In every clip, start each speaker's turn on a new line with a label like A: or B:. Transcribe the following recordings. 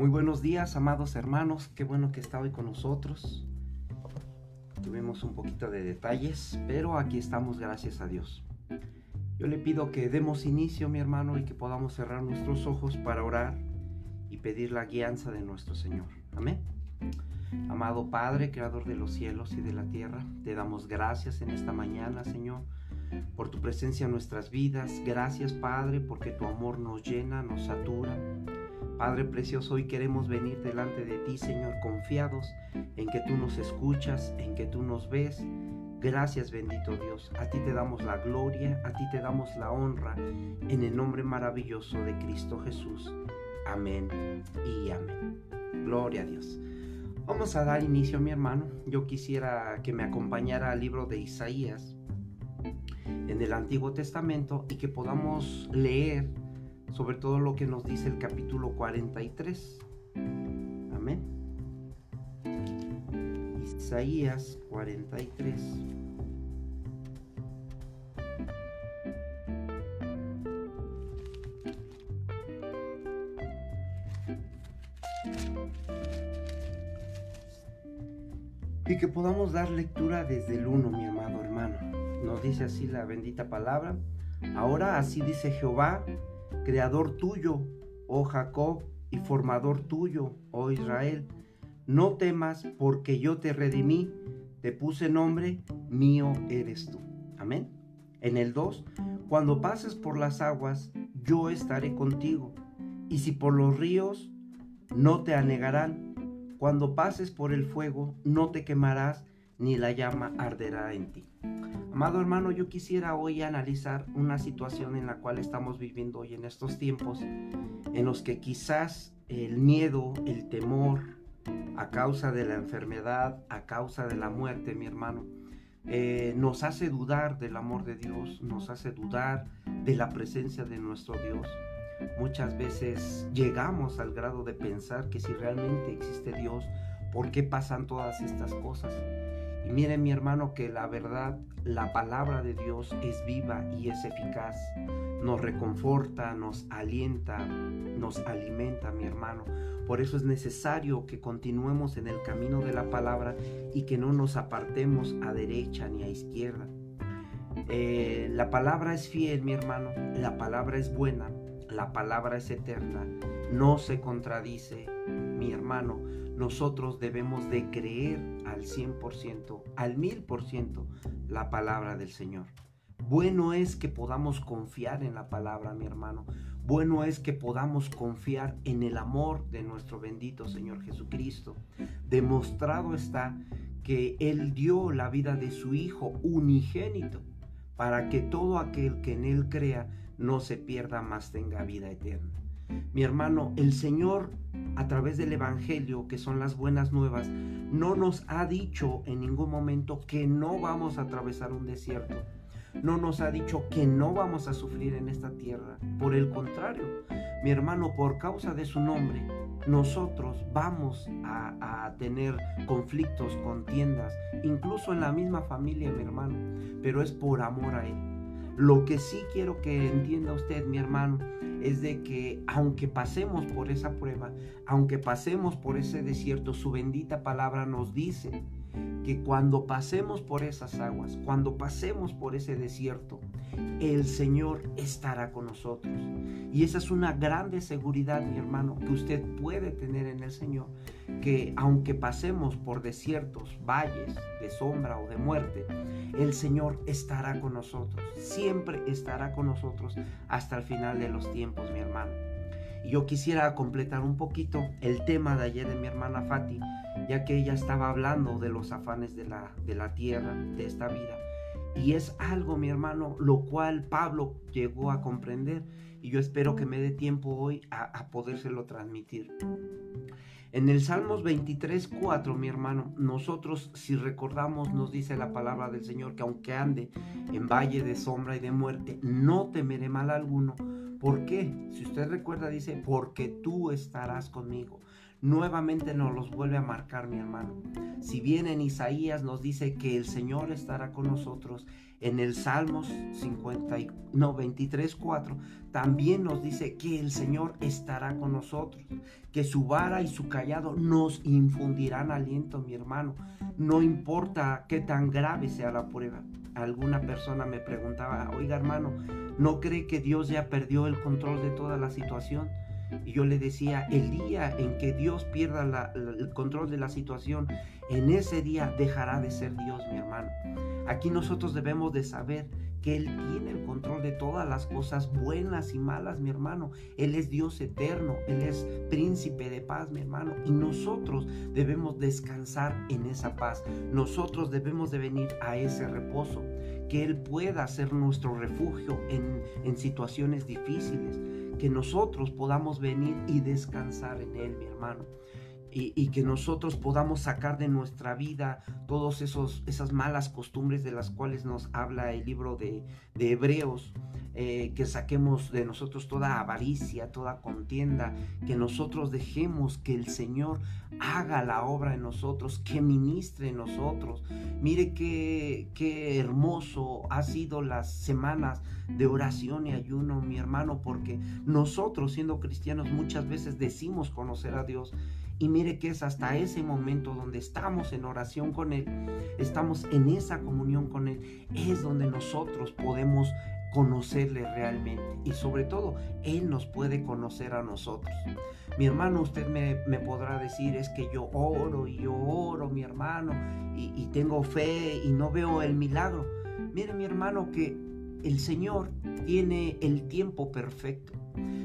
A: Muy buenos días, amados hermanos. Qué bueno que está hoy con nosotros. Tuvimos un poquito de detalles, pero aquí estamos, gracias a Dios. Yo le pido que demos inicio, mi hermano, y que podamos cerrar nuestros ojos para orar y pedir la guianza de nuestro Señor. Amén. Amado Padre, Creador de los cielos y de la tierra, te damos gracias en esta mañana, Señor, por tu presencia en nuestras vidas. Gracias, Padre, porque tu amor nos llena, nos satura Padre precioso, hoy queremos venir delante de ti, Señor, confiados en que tú nos escuchas, en que tú nos ves. Gracias, bendito Dios. A ti te damos la gloria, a ti te damos la honra, en el nombre maravilloso de Cristo Jesús. Amén y amén. Gloria a Dios. Vamos a dar inicio, mi hermano. Yo quisiera que me acompañara al libro de Isaías en el Antiguo Testamento y que podamos leer sobre todo lo que nos dice el capítulo 43. Amén. Isaías 43. Y que podamos dar lectura desde el 1, mi amado hermano. Nos dice así la bendita palabra. Ahora así dice Jehová, creador tuyo, oh Jacob, y formador tuyo, oh Israel. No temas, porque yo te redimí, te puse nombre, mío eres tú. Amén. En el 2, cuando pases por las aguas, yo estaré contigo, y si por los ríos, no te anegarán. Cuando pases por el fuego, no te quemarás, ni la llama arderá en ti. Amado hermano, yo quisiera hoy analizar una situación en la cual estamos viviendo hoy en estos tiempos, en los que quizás el miedo, el temor, a causa de la enfermedad, a causa de la muerte, mi hermano, eh, nos hace dudar del amor de Dios, nos hace dudar de la presencia de nuestro Dios. Muchas veces llegamos al grado de pensar que si realmente existe Dios, ¿por qué pasan todas estas cosas? Y mire mi hermano que la verdad, la palabra de Dios es viva y es eficaz. Nos reconforta, nos alienta, nos alimenta mi hermano. Por eso es necesario que continuemos en el camino de la palabra y que no nos apartemos a derecha ni a izquierda. Eh, la palabra es fiel, mi hermano. La palabra es buena. La palabra es eterna. No se contradice, mi hermano nosotros debemos de creer al 100%, al 1000% la palabra del Señor. Bueno es que podamos confiar en la palabra, mi hermano. Bueno es que podamos confiar en el amor de nuestro bendito Señor Jesucristo. Demostrado está que Él dio la vida de su Hijo unigénito para que todo aquel que en Él crea no se pierda, más tenga vida eterna. Mi hermano, el Señor a través del Evangelio, que son las buenas nuevas, no nos ha dicho en ningún momento que no vamos a atravesar un desierto. No nos ha dicho que no vamos a sufrir en esta tierra. Por el contrario, mi hermano, por causa de su nombre, nosotros vamos a, tener conflictos, contiendas, incluso en la misma familia, mi hermano, pero es por amor a Él. Lo que sí quiero que entienda usted, mi hermano, es de que aunque pasemos por esa prueba, aunque pasemos por ese desierto, su bendita palabra nos dice que cuando pasemos por esas aguas, cuando pasemos por ese desierto, el Señor estará con nosotros. Y esa es una grande seguridad, mi hermano, que usted puede tener en el Señor, que aunque pasemos por desiertos, valles de sombra o de muerte, el Señor estará con nosotros, siempre estará con nosotros hasta el final de los tiempos, mi hermano. Y yo quisiera completar un poquito el tema de ayer de mi hermana Fati, ya que ella estaba hablando de los afanes de la, de la tierra, de esta vida. Y es algo, mi hermano, lo cual Pablo llegó a comprender y yo espero que me dé tiempo hoy a, a podérselo transmitir. En el Salmos 23, 4, mi hermano, nosotros si recordamos nos dice la palabra del Señor que aunque ande en valle de sombra y de muerte, no temeré mal alguno. ¿Por qué? Si usted recuerda, dice, porque tú estarás conmigo. nuevamente nos los vuelve a marcar, mi hermano. Si bien en Isaías nos dice que el Señor estará con nosotros, en el Salmos 50 no, 23, 4, también nos dice que el Señor estará con nosotros, que su vara y su callado nos infundirán aliento, mi hermano. No importa qué tan grave sea la prueba. Alguna persona me preguntaba, oiga hermano, ¿no cree que Dios ya perdió el control de toda la situación? Y yo le decía, el día en que Dios pierda el control de la situación, en ese día dejará de ser Dios, mi hermano. Aquí nosotros debemos de saber que Él tiene el control de todas las cosas buenas y malas, mi hermano. Él es Dios eterno, Él es príncipe de paz, mi hermano. Y nosotros debemos descansar en esa paz. Nosotros debemos de venir a ese reposo, que Él pueda ser nuestro refugio en, en situaciones difíciles que nosotros podamos venir y descansar en Él, mi hermano. Y, que nosotros podamos sacar de nuestra vida todas esas malas costumbres de las cuales nos habla el libro de, de Hebreos, eh, que saquemos de nosotros toda avaricia, toda contienda, que nosotros dejemos que el Señor haga la obra en nosotros, que ministre en nosotros. Mire qué, qué hermoso ha sido las semanas de oración y ayuno, mi hermano, porque nosotros siendo cristianos muchas veces decimos conocer a Dios y mire que es hasta ese momento donde estamos en oración con Él, estamos en esa comunión con Él, es donde nosotros podemos conocerle realmente y sobre todo Él nos puede conocer a nosotros. Mi hermano, usted me, podrá decir es que yo oro y yo oro, mi hermano, y, y tengo fe y no veo el milagro. Mire mi hermano que el Señor tiene el tiempo perfecto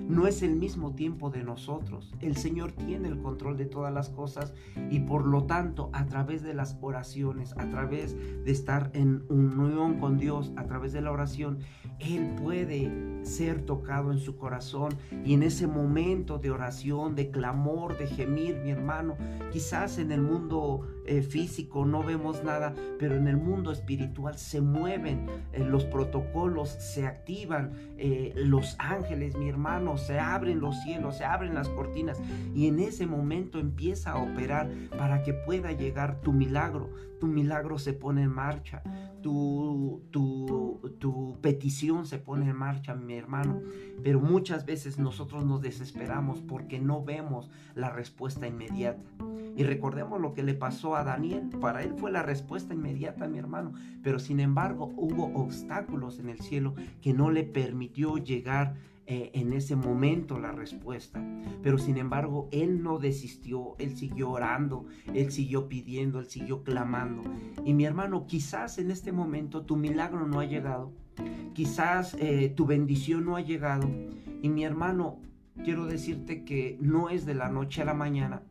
A: no es el mismo tiempo de nosotros. El Señor tiene el control de todas las cosas y por lo tanto a través de las oraciones, a través de estar en unión con Dios, a través de la oración, Él puede ser tocado en su corazón y en ese momento de oración, de clamor, de gemir, mi hermano, quizás en el mundo eh, físico no vemos nada, pero en el mundo espiritual se mueven eh, los protocolos, se activan eh, los ángeles, mi hermano, se abren los cielos, se abren las cortinas y en ese momento empieza a operar para que pueda llegar tu milagro. Tu milagro se pone en marcha, tu, tu, tu petición se pone en marcha, mi hermano. Pero muchas veces nosotros nos desesperamos porque no vemos la respuesta inmediata. Y recordemos lo que le pasó a Daniel. Para él fue la respuesta inmediata, mi hermano. Pero sin embargo hubo obstáculos en el cielo que no le permitió llegar eh, en ese momento la respuesta. Pero sin embargo, él no desistió, él siguió orando, él siguió pidiendo, él siguió clamando. Y mi hermano, quizás en este momento tu milagro no ha llegado, quizás eh, tu bendición no ha llegado. Y mi hermano, quiero decirte que no es de la noche a la mañana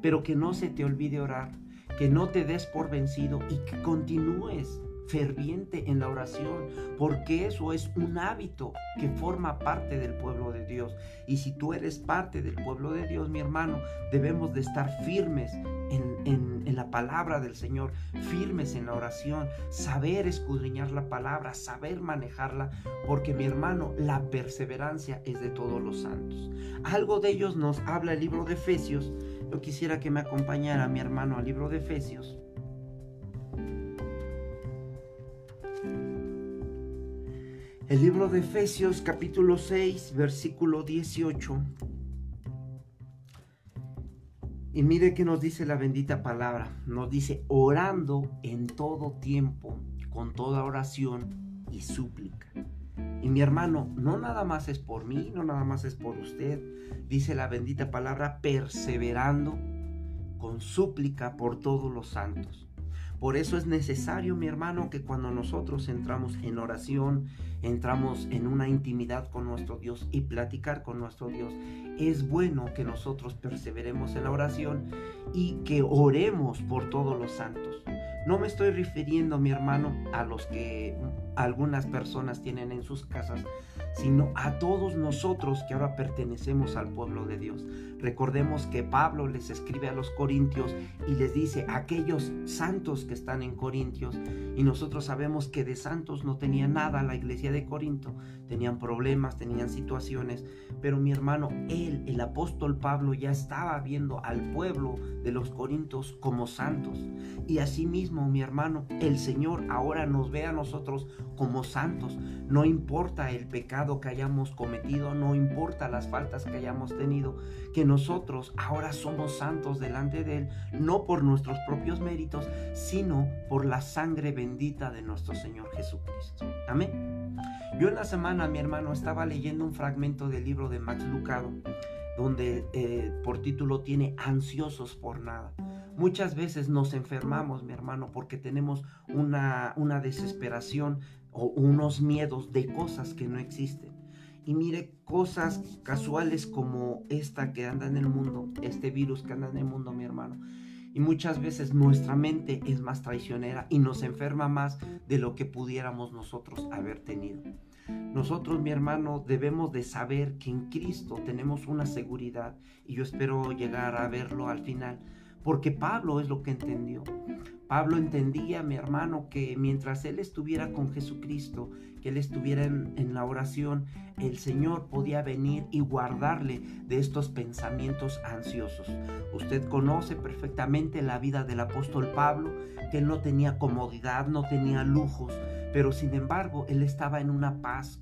A: pero que no se te olvide orar, que no te des por vencido y que continúes ferviente en la oración, porque eso es un hábito que forma parte del pueblo de Dios. Y si tú eres parte del pueblo de Dios, mi hermano, debemos de estar firmes en, en, la palabra del Señor, firmes en la oración, saber escudriñar la palabra, saber manejarla, porque mi hermano, la perseverancia es de todos los santos. Algo de ellos nos habla el libro de Efesios. Yo quisiera que me acompañara mi hermano al libro de Efesios. El libro de Efesios capítulo 6, versículo 18. Y mire que nos dice la bendita palabra. Nos dice, orando en todo tiempo, con toda oración y súplica. Y mi hermano, no nada más es por mí, no nada más es por usted. Dice la bendita palabra, perseverando con súplica por todos los santos. Por eso es necesario, mi hermano, que cuando nosotros entramos en oración, entramos en una intimidad con nuestro Dios y platicar con nuestro Dios, es bueno que nosotros perseveremos en la oración y que oremos por todos los santos. No me estoy refiriendo, mi hermano, a los que algunas personas tienen en sus casas, sino a todos nosotros que ahora pertenecemos al pueblo de Dios. Recordemos que Pablo les escribe a los corintios y les dice aquellos santos que están en Corintios y nosotros sabemos que de santos no tenía nada la iglesia de Corinto, tenían problemas, tenían situaciones, pero mi hermano, él, el apóstol Pablo ya estaba viendo al pueblo de los corintios como santos. Y asimismo mi hermano, el Señor ahora nos ve a nosotros como santos, no importa el pecado que hayamos cometido, no importa las faltas que hayamos tenido, que nosotros ahora somos santos delante de Él, no por nuestros propios méritos, sino por la sangre bendita de nuestro Señor Jesucristo. Amén. Yo en la semana, mi hermano, estaba leyendo un fragmento del libro de Max Lucado, donde eh, por título tiene Ansiosos por nada. Muchas veces nos enfermamos, mi hermano, porque tenemos una, una desesperación o unos miedos de cosas que no existen. Y mire, cosas casuales como esta que anda en el mundo, este virus que anda en el mundo, mi hermano. Y muchas veces nuestra mente es más traicionera y nos enferma más de lo que pudiéramos nosotros haber tenido. Nosotros, mi hermano, debemos de saber que en Cristo tenemos una seguridad y yo espero llegar a verlo al final, porque Pablo es lo que entendió. Pablo entendía, mi hermano, que mientras él estuviera con Jesucristo, que él estuviera en, la oración, el Señor podía venir y guardarle de estos pensamientos ansiosos. Usted conoce perfectamente la vida del apóstol Pablo, que él no tenía comodidad, no tenía lujos, pero sin embargo él estaba en una paz,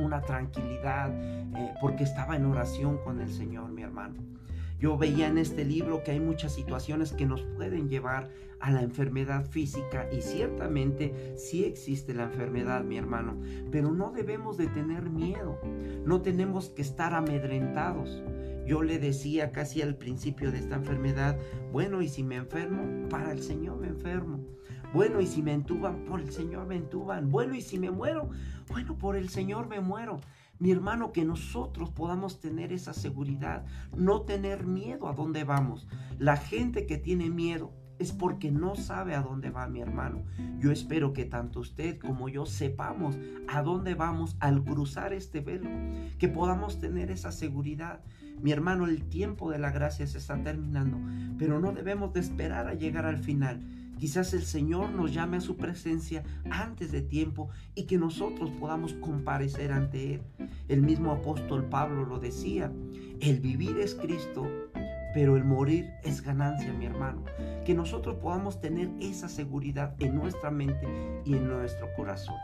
A: una tranquilidad, eh, porque estaba en oración con el Señor, mi hermano. Yo veía en este libro que hay muchas situaciones que nos pueden llevar a la enfermedad física y ciertamente sí existe la enfermedad, mi hermano, pero no debemos de tener miedo, no tenemos que estar amedrentados. Yo le decía casi al principio de esta enfermedad, bueno, y si me enfermo, para el Señor me enfermo. Bueno, y si me entuban, por el Señor me entuban. Bueno, y si me muero, bueno, por el Señor me muero. Mi hermano, que nosotros podamos tener esa seguridad, no tener miedo a dónde vamos. La gente que tiene miedo es porque no sabe a dónde va mi hermano. Yo espero que tanto usted como yo sepamos a dónde vamos al cruzar este velo, que podamos tener esa seguridad. Mi hermano, el tiempo de la gracia se está terminando, pero no debemos de esperar a llegar al final Quizás el Señor nos llame a su presencia antes de tiempo y que nosotros podamos comparecer ante Él. El mismo apóstol Pablo lo decía, el vivir es Cristo, pero el morir es ganancia, mi hermano. Que nosotros podamos tener esa seguridad en nuestra mente y en nuestro corazón.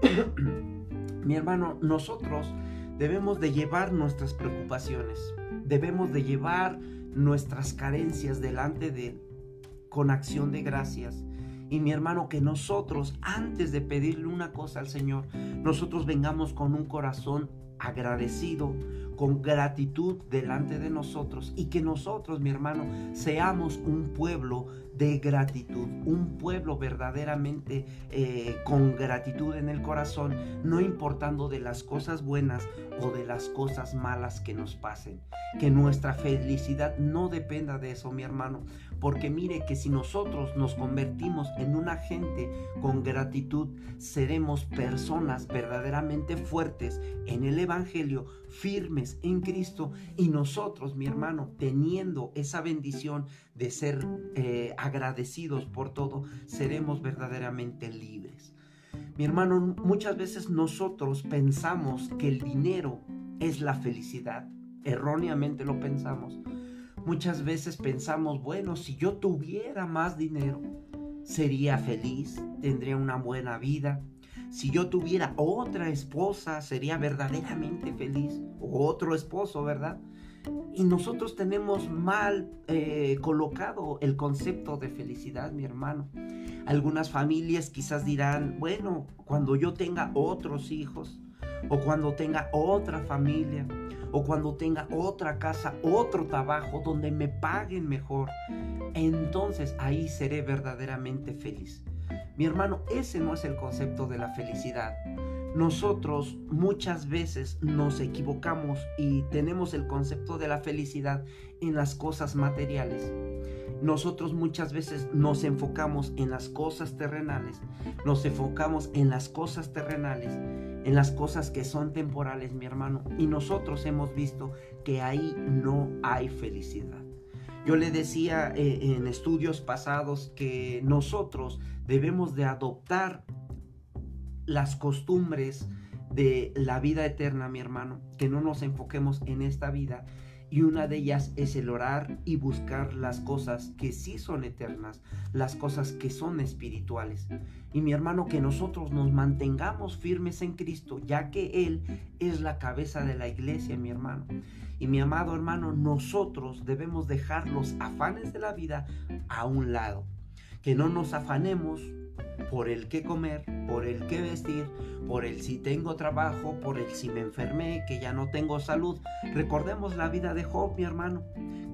A: mi hermano, nosotros debemos de llevar nuestras preocupaciones, debemos de llevar nuestras carencias delante de Él con acción de gracias. Y mi hermano, que nosotros, antes de pedirle una cosa al Señor, nosotros vengamos con un corazón agradecido, con gratitud delante de nosotros y que nosotros, mi hermano, seamos un pueblo de gratitud, un pueblo verdaderamente eh, con gratitud en el corazón, no importando de las cosas buenas o de las cosas malas que nos pasen. Que nuestra felicidad no dependa de eso, mi hermano, porque mire que si nosotros nos convertimos en una gente con gratitud, seremos personas verdaderamente fuertes en el Evangelio, firmes en Cristo y nosotros, mi hermano, teniendo esa bendición de ser eh, agradecidos por todo, seremos verdaderamente libres. Mi hermano, muchas veces nosotros pensamos que el dinero es la felicidad. Erróneamente lo pensamos. Muchas veces pensamos, bueno, si yo tuviera más dinero, sería feliz, tendría una buena vida. Si yo tuviera otra esposa, sería verdaderamente feliz. O otro esposo, ¿verdad? Y nosotros tenemos mal eh, colocado el concepto de felicidad, mi hermano. Algunas familias quizás dirán, bueno, cuando yo tenga otros hijos, o cuando tenga otra familia, o cuando tenga otra casa, otro trabajo donde me paguen mejor, entonces ahí seré verdaderamente feliz. Mi hermano, ese no es el concepto de la felicidad. Nosotros muchas veces nos equivocamos y tenemos el concepto de la felicidad en las cosas materiales. nosotros muchas veces nos enfocamos en las cosas terrenales, nos enfocamos en las cosas terrenales, en las cosas que son temporales, mi hermano, y nosotros hemos visto que ahí no hay felicidad. Yo le decía eh, en estudios pasados que nosotros debemos de adoptar las costumbres de la vida eterna, mi hermano, que no nos enfoquemos en esta vida, y una de ellas es el orar y buscar las cosas que sí son eternas, las cosas que son espirituales. Y mi hermano, que nosotros nos mantengamos firmes en Cristo, ya que Él es la cabeza de la iglesia, mi hermano. Y mi amado hermano, nosotros debemos dejar los afanes de la vida a un lado. Que no nos afanemos por el que comer, por el que vestir, por el si tengo trabajo, por el si me enfermé, que ya no tengo salud. Recordemos la vida de Job, mi hermano,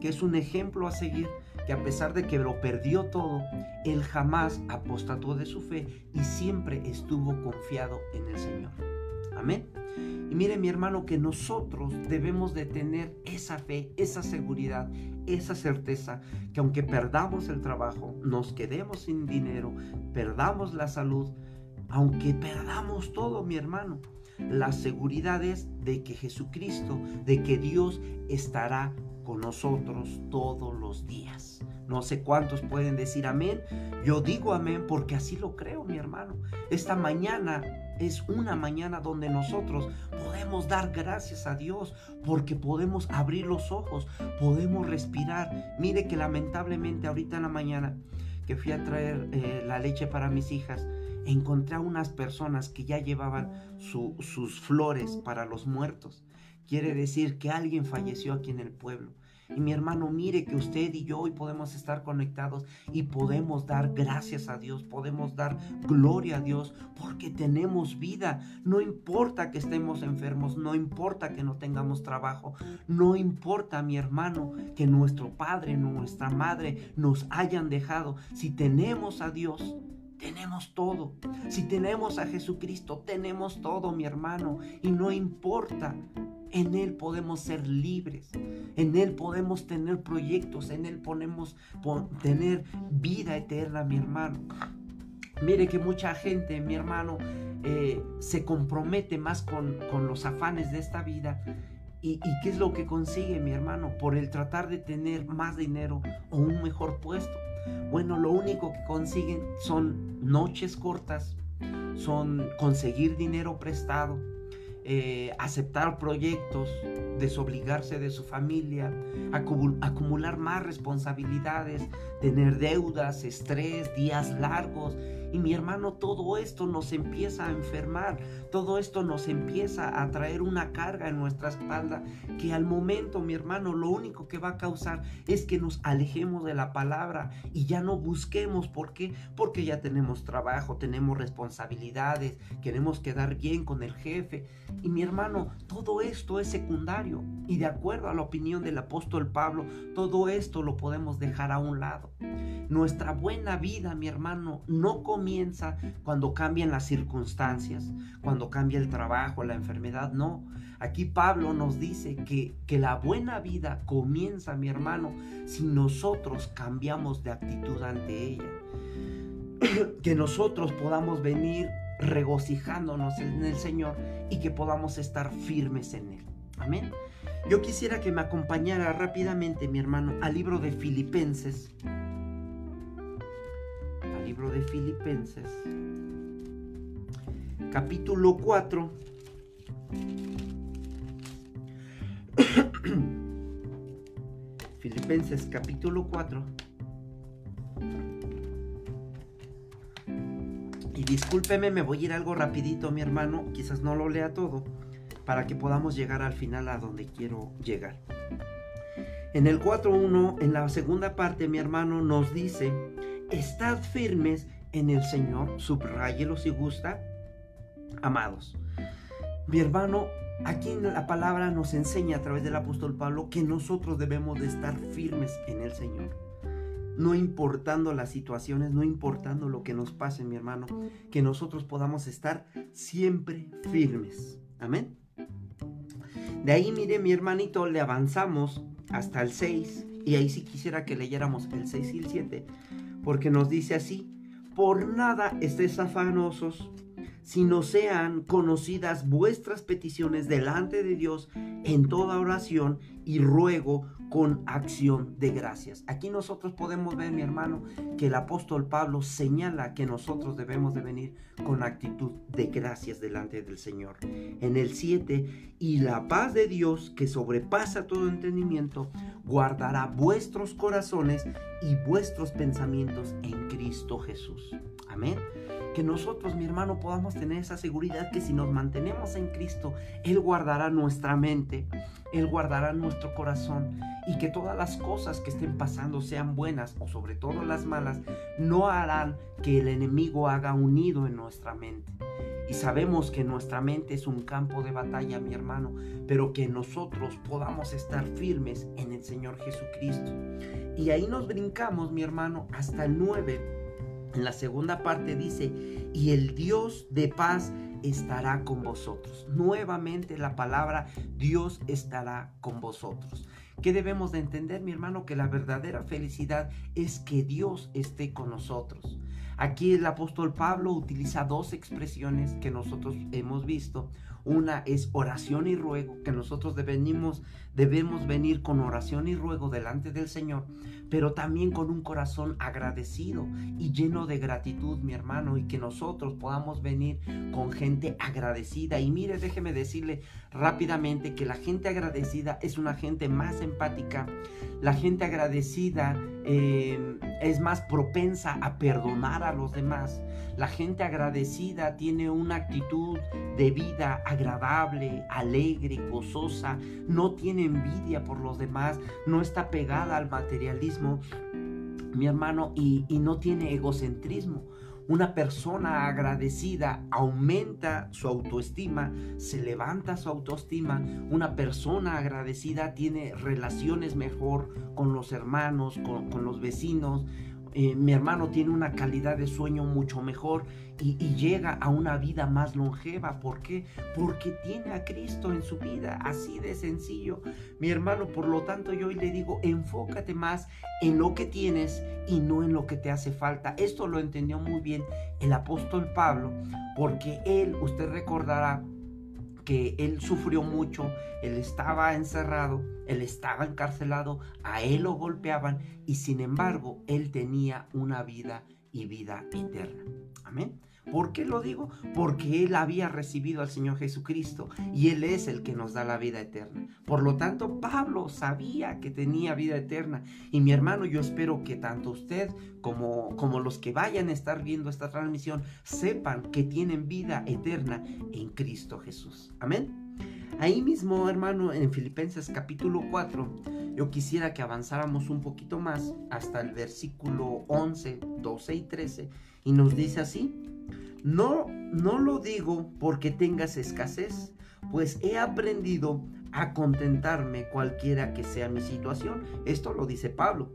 A: que es un ejemplo a seguir, que a pesar de que lo perdió todo, él jamás apostató de su fe y siempre estuvo confiado en el Señor. Amén. Y mire mi hermano que nosotros debemos de tener esa fe, esa seguridad, esa certeza que aunque perdamos el trabajo, nos quedemos sin dinero, perdamos la salud, aunque perdamos todo mi hermano, la seguridad es de que Jesucristo, de que Dios estará con nosotros todos los días. No sé cuántos pueden decir amén. Yo digo amén porque así lo creo, mi hermano. Esta mañana es una mañana donde nosotros podemos dar gracias a Dios porque podemos abrir los ojos, podemos respirar. Mire que lamentablemente ahorita en la mañana que fui a traer eh, la leche para mis hijas, encontré a unas personas que ya llevaban sus flores para los muertos. Quiere decir que alguien falleció aquí en el pueblo. Y mi hermano, mire que usted y yo hoy podemos estar conectados y podemos dar gracias a Dios, podemos dar gloria a Dios porque tenemos vida. No importa que estemos enfermos, no importa que no tengamos trabajo, no importa, mi hermano, que nuestro padre, nuestra madre nos hayan dejado. Si tenemos a Dios, tenemos todo. Si tenemos a Jesucristo, tenemos todo, mi hermano. Y no importa en Él podemos ser libres. En Él podemos tener proyectos. En Él podemos tener vida eterna, mi hermano. Mire que mucha gente, mi hermano, eh, se compromete más con, los afanes de esta vida. ¿Y, ¿Y qué es lo que consigue, mi hermano? Por el tratar de tener más dinero o un mejor puesto. Bueno, lo único que consiguen son noches cortas, son conseguir dinero prestado, eh, aceptar proyectos, desobligarse de su familia, acumular más responsabilidades, tener deudas, estrés, días largos. Y mi hermano, todo esto nos empieza a enfermar, todo esto nos empieza a traer una carga en nuestra espalda que al momento, mi hermano, lo único que va a causar es que nos alejemos de la palabra y ya no busquemos. ¿Por qué? Porque ya tenemos trabajo, tenemos responsabilidades, queremos quedar bien con el jefe. Y mi hermano, todo esto es secundario. Y de acuerdo a la opinión del apóstol Pablo, todo esto lo podemos dejar a un lado. Nuestra buena vida, mi hermano, no comienza cuando cambian las circunstancias, cambia el trabajo, la enfermedad, no. Aquí Pablo nos dice que, que la buena vida comienza, mi hermano, si nosotros cambiamos de actitud ante ella. que nosotros podamos venir regocijándonos en el Señor y que podamos estar firmes en Él. Amén. Yo quisiera que me acompañara rápidamente, mi hermano, al libro de Filipenses. Al libro de Filipenses. Capítulo 4. Filipenses capítulo 4. Y discúlpeme, me voy a ir algo rapidito, mi hermano. Quizás no lo lea todo para que podamos llegar al final a donde quiero llegar. En el 4.1, en la segunda parte, mi hermano nos dice, estad firmes en el Señor, subrayelo si gusta, amados. Mi hermano, aquí la palabra nos enseña a través del apóstol Pablo que nosotros debemos de estar firmes en el Señor. No importando las situaciones, no importando lo que nos pase, mi hermano, que nosotros podamos estar siempre firmes. Amén. De ahí, mire, mi hermanito, le avanzamos hasta el 6 Y ahí sí quisiera que leyéramos el 6 y el 7, porque nos dice así, por nada estés afanosos, sino sean conocidas vuestras peticiones delante de Dios en toda oración y ruego con acción de gracias. Aquí nosotros podemos ver, mi hermano, que el apóstol Pablo señala que nosotros debemos de venir con actitud de gracias delante del Señor. En el 7, y la paz de Dios que sobrepasa todo entendimiento, guardará vuestros corazones y vuestros pensamientos en Cristo Jesús. Amén. Que nosotros, mi hermano, podamos tener esa seguridad que si nos mantenemos en Cristo, Él guardará nuestra mente, Él guardará nuestro corazón y que todas las cosas que estén pasando, sean buenas o sobre todo las malas, no harán que el enemigo haga un nido en nuestra mente. Y sabemos que nuestra mente es un campo de batalla, mi hermano, pero que nosotros podamos estar firmes en el Señor Jesucristo. Y ahí nos brincamos, mi hermano, hasta el 9 en la segunda parte dice, y el Dios de paz estará con vosotros. Nuevamente la palabra Dios estará con vosotros. ¿Qué debemos de entender, mi hermano? Que la verdadera felicidad es que Dios esté con nosotros. Aquí el apóstol Pablo utiliza dos expresiones que nosotros hemos visto. Una es oración y ruego, que nosotros debemos, debemos venir con oración y ruego delante del Señor, pero también con un corazón agradecido y lleno de gratitud, mi hermano, y que nosotros podamos venir con gente agradecida. Y mire, déjeme decirle rápidamente que la gente agradecida es una gente más empática, la gente agradecida eh, es más propensa a perdonar a los demás, la gente agradecida tiene una actitud de vida agradable, alegre, gozosa, no tiene envidia por los demás, no está pegada al materialismo, mi hermano, y, no tiene egocentrismo. Una persona agradecida aumenta su autoestima, se levanta su autoestima. Una persona agradecida tiene relaciones mejor con los hermanos, con los vecinos. Eh, mi hermano tiene una calidad de sueño mucho mejor y, llega a una vida más longeva. ¿Por qué? Porque tiene a Cristo en su vida, así de sencillo. Mi hermano, por lo tanto yo hoy le digo, enfócate más en lo que tienes y no en lo que te hace falta. Esto lo entendió muy bien el apóstol Pablo, porque él, usted recordará, que él sufrió mucho, él estaba encerrado, él estaba encarcelado, a él lo golpeaban y sin embargo él tenía una vida y vida eterna. Amén. ¿Por qué lo digo? Porque Él había recibido al Señor Jesucristo y Él es el que nos da la vida eterna. Por lo tanto, Pablo sabía que tenía vida eterna. Y mi hermano, yo espero que tanto usted como, como los que vayan a estar viendo esta transmisión sepan que tienen vida eterna en Cristo Jesús. Amén. Ahí mismo, hermano, en Filipenses capítulo 4, yo quisiera que avanzáramos un poquito más hasta el versículo 11, 12 y 13, y nos dice así, no, no lo digo porque tengas escasez, pues he aprendido a contentarme cualquiera que sea mi situación. Esto lo dice Pablo.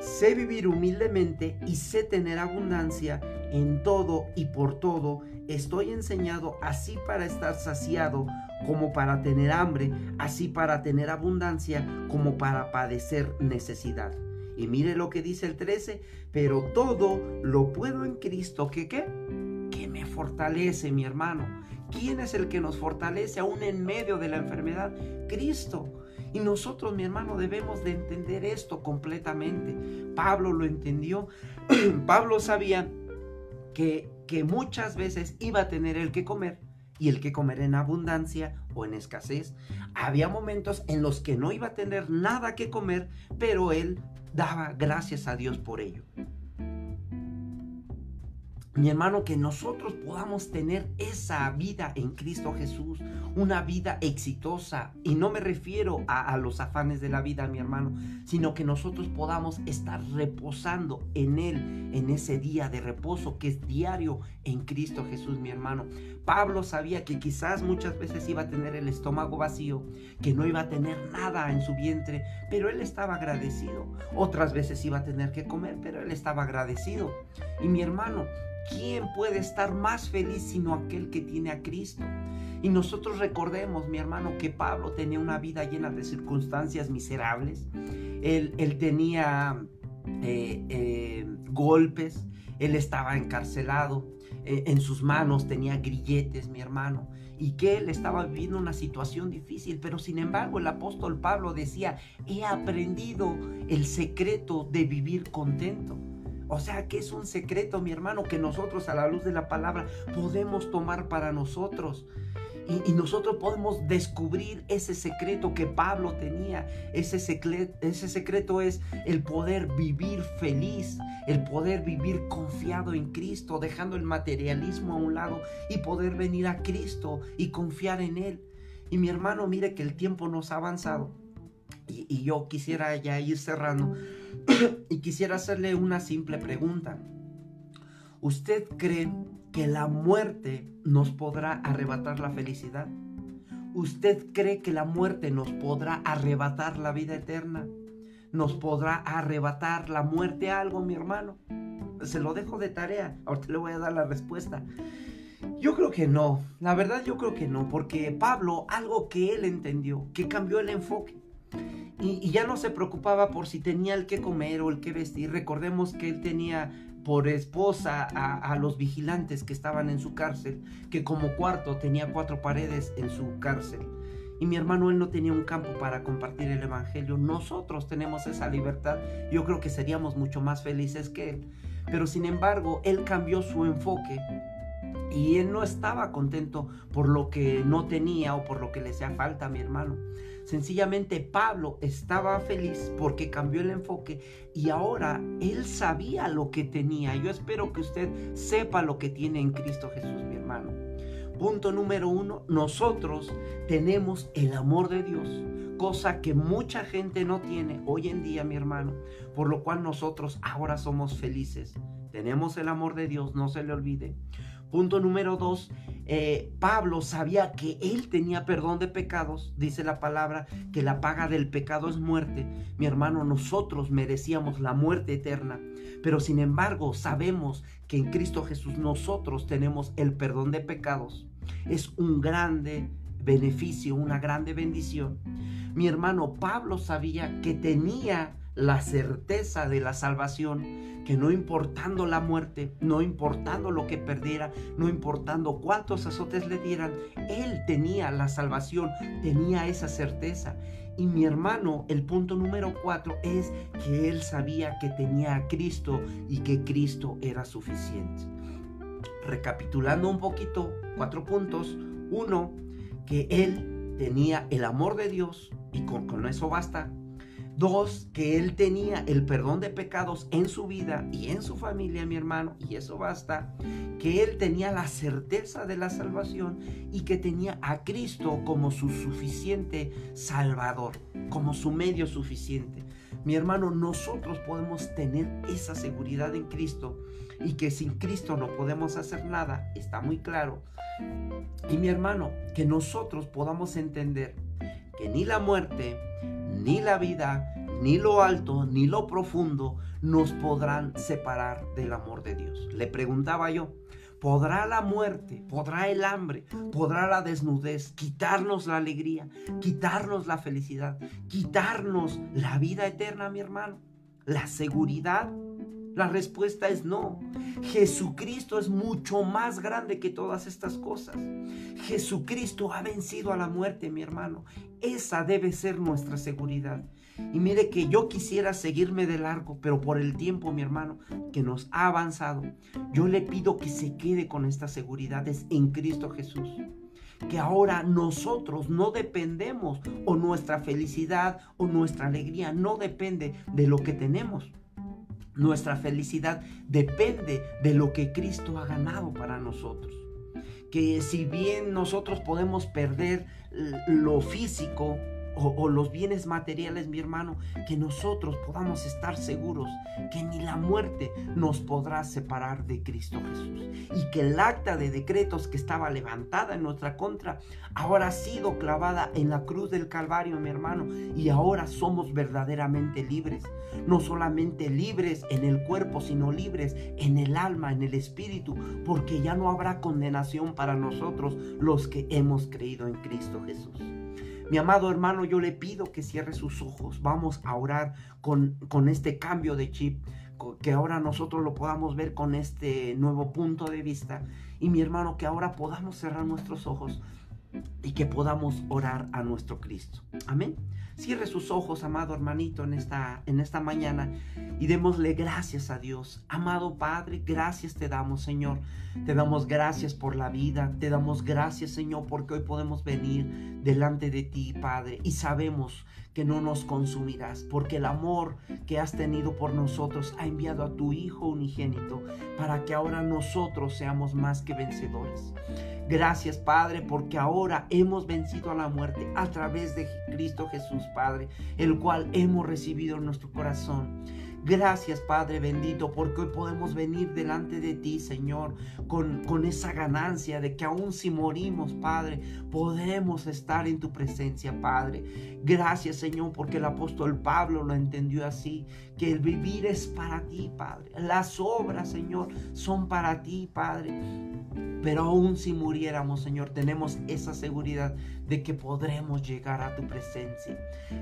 A: Sé vivir humildemente y sé tener abundancia en todo y por todo. Estoy enseñado así para estar saciado como para tener hambre, así para tener abundancia como para padecer necesidad. Y mire lo que dice el 13, pero todo lo puedo en Cristo que qué? me fortalece, mi hermano. ¿Quién es el que nos fortalece aún en medio de la enfermedad? Cristo. Y nosotros, mi hermano, debemos de entender esto completamente. Pablo lo entendió. Pablo sabía que, que muchas veces iba a tener el que comer y el que comer en abundancia o en escasez. Había momentos en los que no iba a tener nada que comer, pero él daba gracias a Dios por ello mi hermano, que nosotros podamos tener esa vida en Cristo Jesús, una vida exitosa. Y no me refiero a, los afanes de la vida, mi hermano, sino que nosotros podamos estar reposando en Él, en ese día de reposo que es diario en Cristo Jesús, mi hermano. Pablo sabía que quizás muchas veces iba a tener el estómago vacío, que no iba a tener nada en su vientre, pero él estaba agradecido. Otras veces iba a tener que comer, pero él estaba agradecido. Y mi hermano, ¿quién puede estar más feliz sino aquel que tiene a Cristo? Y nosotros recordemos, mi hermano, que Pablo tenía una vida llena de circunstancias miserables. Él, él tenía eh, eh, golpes, él estaba encarcelado, eh, en sus manos tenía grilletes, mi hermano, y que él estaba viviendo una situación difícil, pero sin embargo el apóstol Pablo decía, he aprendido el secreto de vivir contento. O sea que es un secreto, mi hermano, que nosotros a la luz de la palabra podemos tomar para nosotros. Y, nosotros podemos descubrir ese secreto que Pablo tenía. Ese secreto, es el poder vivir feliz, el poder vivir confiado en Cristo, dejando el materialismo a un lado y poder venir a Cristo y confiar en Él. Y mi hermano, mire que el tiempo nos ha avanzado. Y, y yo quisiera ya ir cerrando. y quisiera hacerle una simple pregunta. ¿Usted cree que la muerte nos podrá arrebatar la felicidad? ¿Usted cree que la muerte nos podrá arrebatar la vida eterna? ¿Nos podrá arrebatar la muerte algo, mi hermano? Se lo dejo de tarea. Ahorita le voy a dar la respuesta. Yo creo que no. La verdad yo creo que no. Porque Pablo, algo que él entendió, que cambió el enfoque. Y, ya no se preocupaba por si tenía el que comer o el que vestir. Recordemos que él tenía por esposa a, los vigilantes que estaban en su cárcel, que como cuarto tenía cuatro paredes en su cárcel. Y mi hermano, él no tenía un campo para compartir el Evangelio. Nosotros tenemos esa libertad. Yo creo que seríamos mucho más felices que él. Pero sin embargo, él cambió su enfoque y él no estaba contento por lo que no tenía o por lo que le hacía falta a mi hermano. Sencillamente Pablo estaba feliz porque cambió el enfoque y ahora él sabía lo que tenía. Yo espero que usted sepa lo que tiene en Cristo Jesús, mi hermano. Punto número uno, nosotros tenemos el amor de Dios, cosa que mucha gente no tiene hoy en día, mi hermano, por lo cual nosotros ahora somos felices. Tenemos el amor de Dios, no se le olvide. Punto número dos, eh, Pablo sabía que él tenía perdón de pecados. Dice la palabra que la paga del pecado es muerte. Mi hermano, nosotros merecíamos la muerte eterna. Pero sin embargo, sabemos que en Cristo Jesús nosotros tenemos el perdón de pecados. Es un grande beneficio, una grande bendición. Mi hermano Pablo sabía que tenía la certeza de la salvación, que no importando la muerte, no importando lo que perdiera, no importando cuántos azotes le dieran, él tenía la salvación, tenía esa certeza. Y mi hermano, el punto número cuatro es que él sabía que tenía a Cristo y que Cristo era suficiente. Recapitulando un poquito, cuatro puntos. Uno, que él tenía el amor de Dios y con, con eso basta Dos, que él tenía el perdón de pecados en su vida y en su familia, mi hermano, y eso basta. Que él tenía la certeza de la salvación y que tenía a Cristo como su suficiente salvador, como su medio suficiente. Mi hermano, nosotros podemos tener esa seguridad en Cristo y que sin Cristo no podemos hacer nada, está muy claro. Y mi hermano, que nosotros podamos entender que ni la muerte, ni la vida, ni lo alto, ni lo profundo nos podrán separar del amor de Dios. Le preguntaba yo, ¿podrá la muerte, podrá el hambre, podrá la desnudez quitarnos la alegría, quitarnos la felicidad, quitarnos la vida eterna, mi hermano? ¿La seguridad? La respuesta es no. Jesucristo es mucho más grande que todas estas cosas. Jesucristo ha vencido a la muerte, mi hermano. Esa debe ser nuestra seguridad. Y mire que yo quisiera seguirme de largo, pero por el tiempo, mi hermano, que nos ha avanzado, yo le pido que se quede con estas seguridades en Cristo Jesús que ahora nosotros no dependemos o nuestra felicidad o nuestra alegría no depende de lo que tenemos. Nuestra felicidad depende de lo que Cristo ha ganado para nosotros. Que si bien nosotros podemos perder lo físico, o, los bienes materiales, mi hermano, que nosotros podamos estar seguros que ni la muerte nos podrá separar de Cristo Jesús. Y que el acta de decretos que estaba levantada en nuestra contra ahora ha sido clavada en la cruz del Calvario, mi hermano. Y ahora somos verdaderamente libres. No solamente libres en el cuerpo, sino libres en el alma, en el espíritu, porque ya no habrá condenación para nosotros los que hemos creído en Cristo Jesús. Mi amado hermano, yo le pido que cierre sus ojos. Vamos a orar con, con este cambio de chip, que ahora nosotros lo podamos ver con este nuevo punto de vista. Y mi hermano, que ahora podamos cerrar nuestros ojos y que podamos orar a nuestro Cristo. Amén. Cierre sus ojos, amado hermanito, en esta, en esta mañana y démosle gracias a Dios. Amado Padre, gracias te damos, Señor. Te damos gracias por la vida. Te damos gracias, Señor, porque hoy podemos venir delante de ti, Padre, y sabemos que no nos consumirás, porque el amor que has tenido por nosotros ha enviado a tu Hijo unigénito para que ahora nosotros seamos más que vencedores. Gracias, Padre, porque ahora hemos vencido a la muerte a través de Cristo Jesús, Padre, el cual hemos recibido en nuestro corazón. Gracias Padre bendito porque hoy podemos venir delante de ti Señor con, con esa ganancia de que aún si morimos Padre podemos estar en tu presencia Padre. Gracias Señor porque el apóstol Pablo lo entendió así, que el vivir es para ti Padre. Las obras Señor son para ti Padre. Pero aún si muriéramos, Señor, tenemos esa seguridad de que podremos llegar a tu presencia.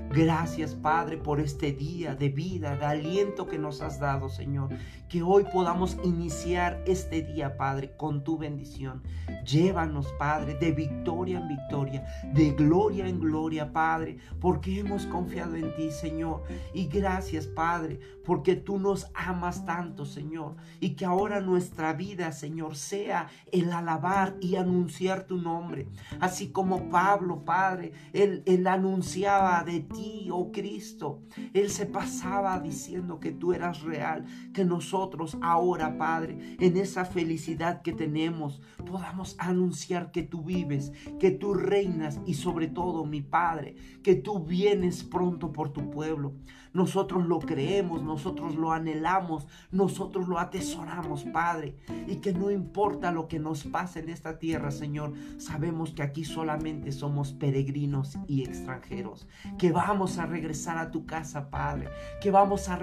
A: Gracias, Padre, por este día de vida, de aliento que nos has dado, Señor. Que hoy podamos iniciar este día, Padre, con tu bendición. Llévanos, Padre, de victoria en victoria, de gloria en gloria, Padre, porque hemos confiado en ti, Señor. Y gracias, Padre, porque tú nos amas tanto, Señor. Y que ahora nuestra vida, Señor, sea el alabar y anunciar tu nombre. Así como Pablo, Padre, él, él anunciaba de ti, oh Cristo. Él se pasaba diciendo que tú eras real, que nosotros ahora, Padre, en esa felicidad que tenemos, podamos anunciar que tú vives, que tú reinas y sobre todo, mi Padre, que tú vienes pronto por tu pueblo. Nosotros lo creemos, nosotros lo anhelamos, nosotros lo atesoramos, Padre. Y que no importa lo que nos pase en esta tierra, Señor, sabemos que aquí solamente somos peregrinos y extranjeros. Que vamos a regresar a tu casa, Padre. Que vamos a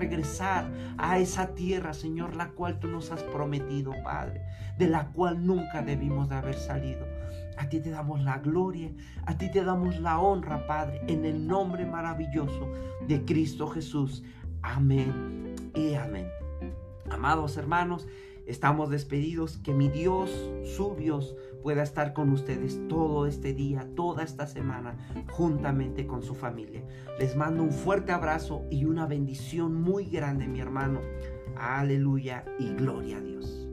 A: a esa tierra, Señor, la cual tú nos has prometido, Padre. De la cual nunca debimos de haber salido. A ti te damos la gloria, a ti te damos la honra, Padre, en el nombre maravilloso de Cristo Jesús. Amén y amén. Amados hermanos, estamos despedidos. Que mi Dios, su Dios, pueda estar con ustedes todo este día, toda esta semana, juntamente con su familia. Les mando un fuerte abrazo y una bendición muy grande, mi hermano. Aleluya y gloria a Dios.